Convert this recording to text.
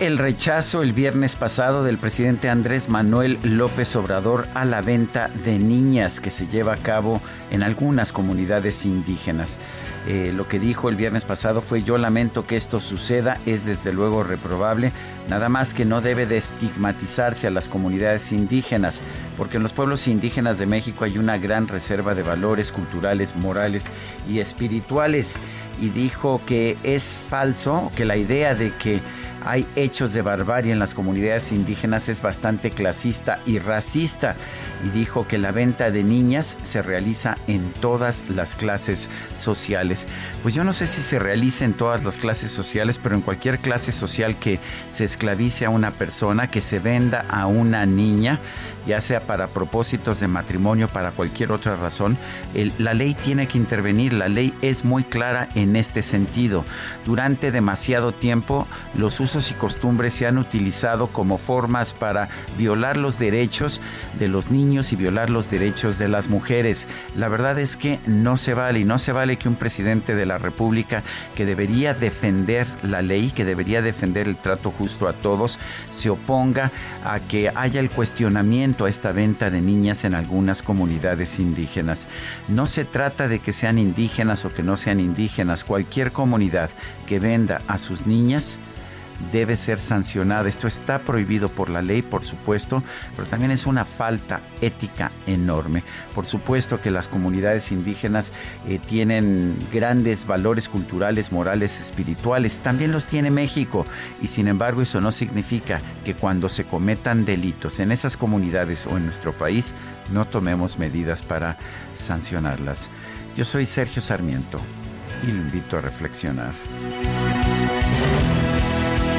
El rechazo el viernes pasado del presidente Andrés Manuel López Obrador a la venta de niñas que se lleva a cabo en algunas comunidades indígenas. Eh, lo que dijo el viernes pasado fue yo lamento que esto suceda, es desde luego reprobable, nada más que no debe de estigmatizarse a las comunidades indígenas, porque en los pueblos indígenas de México hay una gran reserva de valores culturales, morales y espirituales. Y dijo que es falso, que la idea de que hay hechos de barbarie en las comunidades indígenas es bastante clasista y racista y dijo que la venta de niñas se realiza en todas las clases sociales. Pues yo no sé si se realiza en todas las clases sociales, pero en cualquier clase social que se esclavice a una persona, que se venda a una niña, ya sea para propósitos de matrimonio, para cualquier otra razón, la ley tiene que intervenir. La ley es muy clara en este sentido. Durante demasiado tiempo, los usos y costumbres se han utilizado como formas para violar los derechos de los niños y violar los derechos de las mujeres. La verdad es que no se vale y no se vale que un presidente de la República que debería defender la ley, que debería defender el trato justo a todos, se oponga a que haya el cuestionamiento a esta venta de niñas en algunas comunidades indígenas. No se trata de que sean indígenas o que no sean indígenas. Cualquier comunidad que venda a sus niñas debe ser sancionada. Esto está prohibido por la ley, por supuesto, pero también es una falta ética enorme. Por supuesto que las comunidades indígenas eh, tienen grandes valores culturales, morales, espirituales. También los tiene México. Y sin embargo, eso no significa que cuando se cometan delitos en esas comunidades o en nuestro país, no tomemos medidas para sancionarlas. Yo soy Sergio Sarmiento y lo invito a reflexionar.